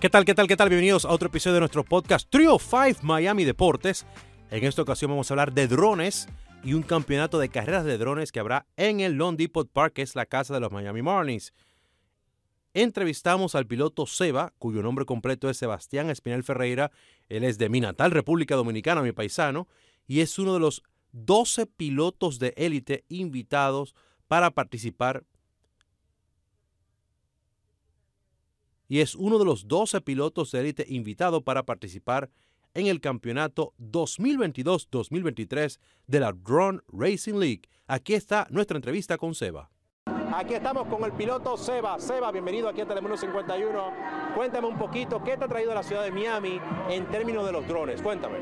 ¿Qué tal, qué tal, qué tal? Bienvenidos a otro episodio de nuestro podcast Trio 5 Miami Deportes. En esta ocasión vamos a hablar de drones y un campeonato de carreras de drones que habrá en el Long Depot Park, que es la casa de los Miami Marlins. Entrevistamos al piloto Seba, cuyo nombre completo es Sebastián Espinel Ferreira. Él es de mi natal República Dominicana, mi paisano, y es uno de los 12 pilotos de élite invitados para participar y es uno de los 12 pilotos de élite invitados para participar en el campeonato 2022-2023 de la Drone Racing League. Aquí está nuestra entrevista con Seba. Aquí estamos con el piloto Seba. Seba, bienvenido aquí a Telemundo 51. Cuéntame un poquito, ¿qué te ha traído a la ciudad de Miami en términos de los drones? Cuéntame.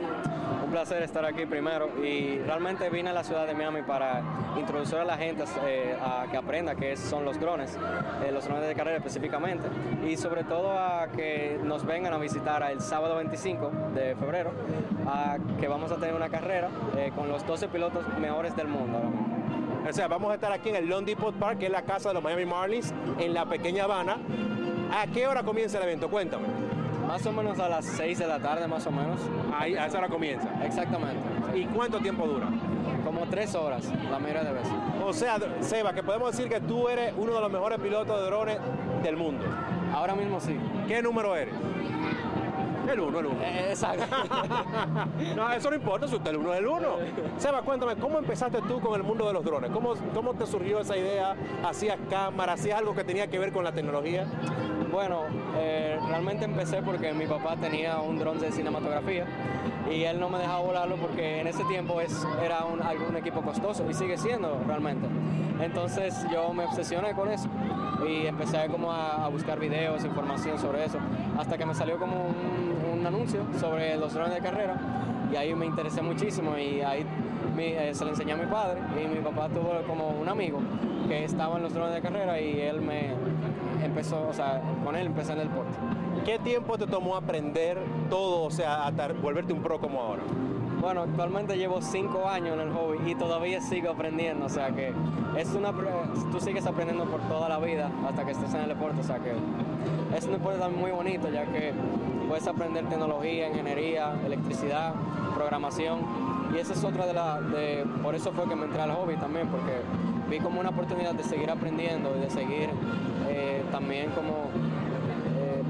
Un placer estar aquí primero y realmente vine a la ciudad de Miami para introducir a la gente eh, a que aprenda qué son los drones, eh, los drones de carrera específicamente y sobre todo a que nos vengan a visitar el sábado 25 de febrero, a que vamos a tener una carrera eh, con los 12 pilotos mejores del mundo. O sea, vamos a estar aquí en el Long Depot Park, que es la casa de los Miami Marlins, en la pequeña Habana. ¿A qué hora comienza el evento? Cuéntame. Más o menos a las 6 de la tarde, más o menos. Ahí, a esa hora comienza. Exactamente. ¿Y cuánto tiempo dura? Como tres horas, la mayoría de veces. O sea, Seba, que podemos decir que tú eres uno de los mejores pilotos de drones del mundo. Ahora mismo sí. ¿Qué número eres? El 1, el 1. Eh, exacto. no, eso no importa si usted el 1 es el 1. Seba, cuéntame, ¿cómo empezaste tú con el mundo de los drones? ¿Cómo, cómo te surgió esa idea? ¿Hacías cámara? ¿Hacías algo que tenía que ver con la tecnología? Bueno, eh, realmente empecé porque mi papá tenía un dron de cinematografía y él no me dejaba volarlo porque en ese tiempo es, era un, un equipo costoso y sigue siendo realmente. Entonces yo me obsesioné con eso y empecé como a, a buscar videos, información sobre eso, hasta que me salió como un, un anuncio sobre los drones de carrera y ahí me interesé muchísimo y ahí eh, se le enseñé a mi padre y mi papá tuvo como un amigo que estaba en los drones de carrera y él me empezó, o sea, con él empecé en el deporte. ¿Qué tiempo te tomó aprender todo, o sea, hasta volverte un pro como ahora? Bueno, actualmente llevo cinco años en el hobby y todavía sigo aprendiendo, o sea que es una, tú sigues aprendiendo por toda la vida hasta que estés en el deporte, o sea que es un deporte también muy bonito ya que puedes aprender tecnología, ingeniería, electricidad, programación y esa es otra de las, de, por eso fue que me entré al hobby también, porque vi como una oportunidad de seguir aprendiendo y de seguir eh, también como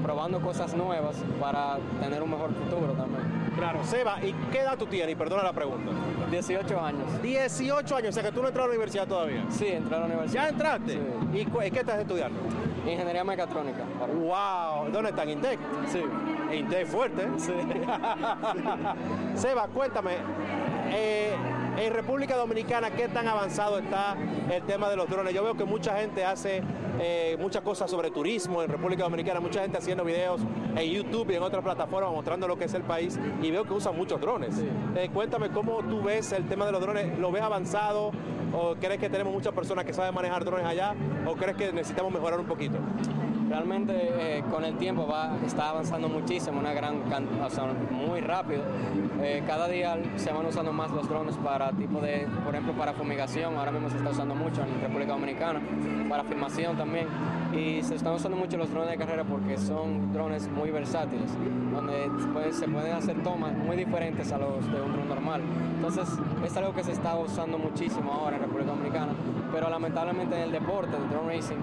probando cosas nuevas para tener un mejor futuro también. Claro, Seba, ¿y qué edad tú tienes? Y perdona la pregunta. 18 años. 18 años, o sea que tú no entras a la universidad todavía. Sí, entré a la universidad. ¿Ya entraste? Sí. ¿Y qué estás estudiando? Ingeniería mecatrónica. ¡Wow! ¿Dónde están? ¿Intec? Sí. Intec fuerte. Sí. Seba, cuéntame, eh, en República Dominicana, ¿qué tan avanzado está el tema de los drones? Yo veo que mucha gente hace eh, muchas cosas sobre turismo en República Dominicana, mucha gente haciendo videos en YouTube y en otras plataformas mostrando lo que es el país y veo que usan muchos drones. Sí. Eh, cuéntame cómo tú ves el tema de los drones, ¿lo ves avanzado o crees que tenemos muchas personas que saben manejar drones allá o crees que necesitamos mejorar un poquito? Realmente eh, con el tiempo va, está avanzando muchísimo, una gran o sea, muy rápido. Eh, cada día se van usando más los drones para tipo de, por ejemplo, para fumigación, ahora mismo se está usando mucho en República Dominicana, para filmación también. Y se están usando mucho los drones de carrera porque son drones muy versátiles, donde pues, se pueden hacer tomas muy diferentes a los de un drone normal. Entonces es algo que se está usando muchísimo ahora en República Dominicana, pero lamentablemente en el deporte, el drone racing,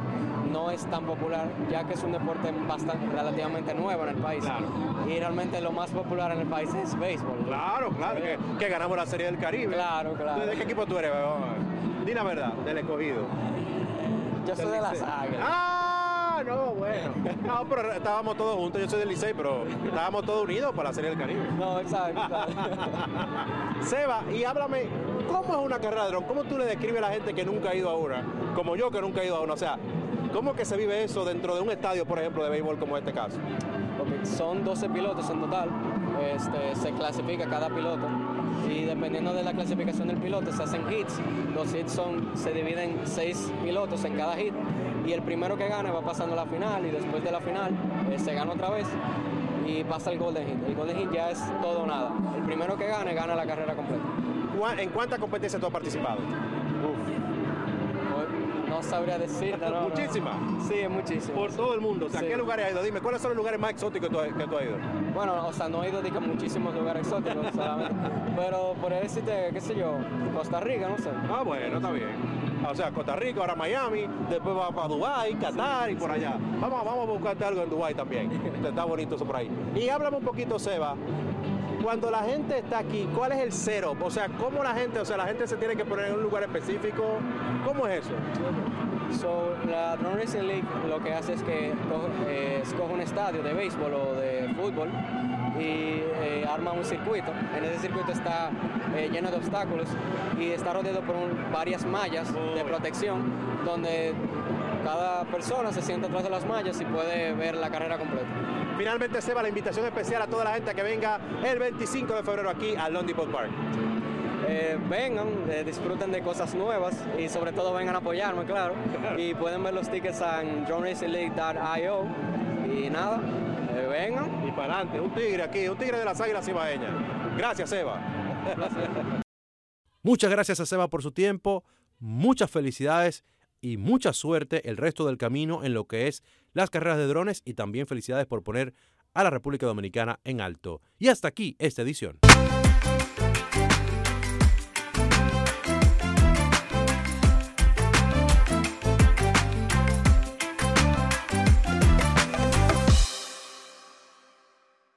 no es tan popular, ya que es un deporte bastante relativamente nuevo en el país. Claro. Y realmente lo más popular en el país es béisbol. Claro, claro, que, que, ganamos la Serie del Caribe. Claro, claro. ¿De qué equipo tú eres? Di la verdad, del escogido. Yo soy de las águilas. ¡Ah! No, bueno. No, pero estábamos todos juntos. Yo soy del Licey, pero estábamos todos unidos para la Serie del Caribe. No, exacto. Seba, y háblame, ¿cómo es una carrera de dron? ¿Cómo tú le describes a la gente que nunca ha ido a una? Como yo que nunca he ido a una. O sea, ¿cómo que se vive eso dentro de un estadio, por ejemplo, de béisbol como este caso? Okay. Son 12 pilotos en total. Este, se clasifica cada piloto y dependiendo de la clasificación del piloto se hacen hits. Los hits son, se dividen en seis pilotos en cada hit y el primero que gane va pasando a la final y después de la final eh, se gana otra vez y pasa el Golden Hit. El Golden Hit ya es todo o nada. El primero que gane gana la carrera completa. ¿En cuántas competencias tú has participado? Uf. No no sabría decirte. No, ¿Muchísimas? Sí, muchísimas. Por todo el mundo. O sea, ¿qué lugares has ido? Dime, ¿cuáles son los lugares más exóticos que tú, que tú has ido? Bueno, o sea, no he ido a muchísimos lugares exóticos, solamente. Pero por decirte, qué sé yo, Costa Rica, no sé. Ah, bueno, está bien. O sea, Costa Rica, ahora Miami, después va para Dubái, Qatar y por allá. Vamos, vamos a buscarte algo en Dubái también. Está bonito eso por ahí. Y háblame un poquito, Seba, cuando la gente está aquí, ¿cuál es el cero? O sea, ¿cómo la gente, o sea, la gente se tiene que poner en un lugar específico? ¿Cómo es eso? So, la Drone Racing League lo que hace es que eh, escoge un estadio de béisbol o de fútbol y eh, arma un circuito. En ese circuito está eh, lleno de obstáculos y está rodeado por varias mallas de protección donde cada persona se sienta atrás de las mallas y puede ver la carrera completa. Finalmente, Seba, la invitación especial a toda la gente que venga el 25 de febrero aquí al Lone Depot Park. Eh, vengan, eh, disfruten de cosas nuevas y sobre todo vengan a apoyarme, claro. Y pueden ver los tickets en johnracinglleague.io y nada, eh, vengan. Y para adelante, un tigre aquí, un tigre de las águilas cibaeñas. Gracias, Seba. Muchas gracias a Seba por su tiempo, muchas felicidades y mucha suerte el resto del camino en lo que es las carreras de drones y también felicidades por poner a la República Dominicana en alto. Y hasta aquí esta edición.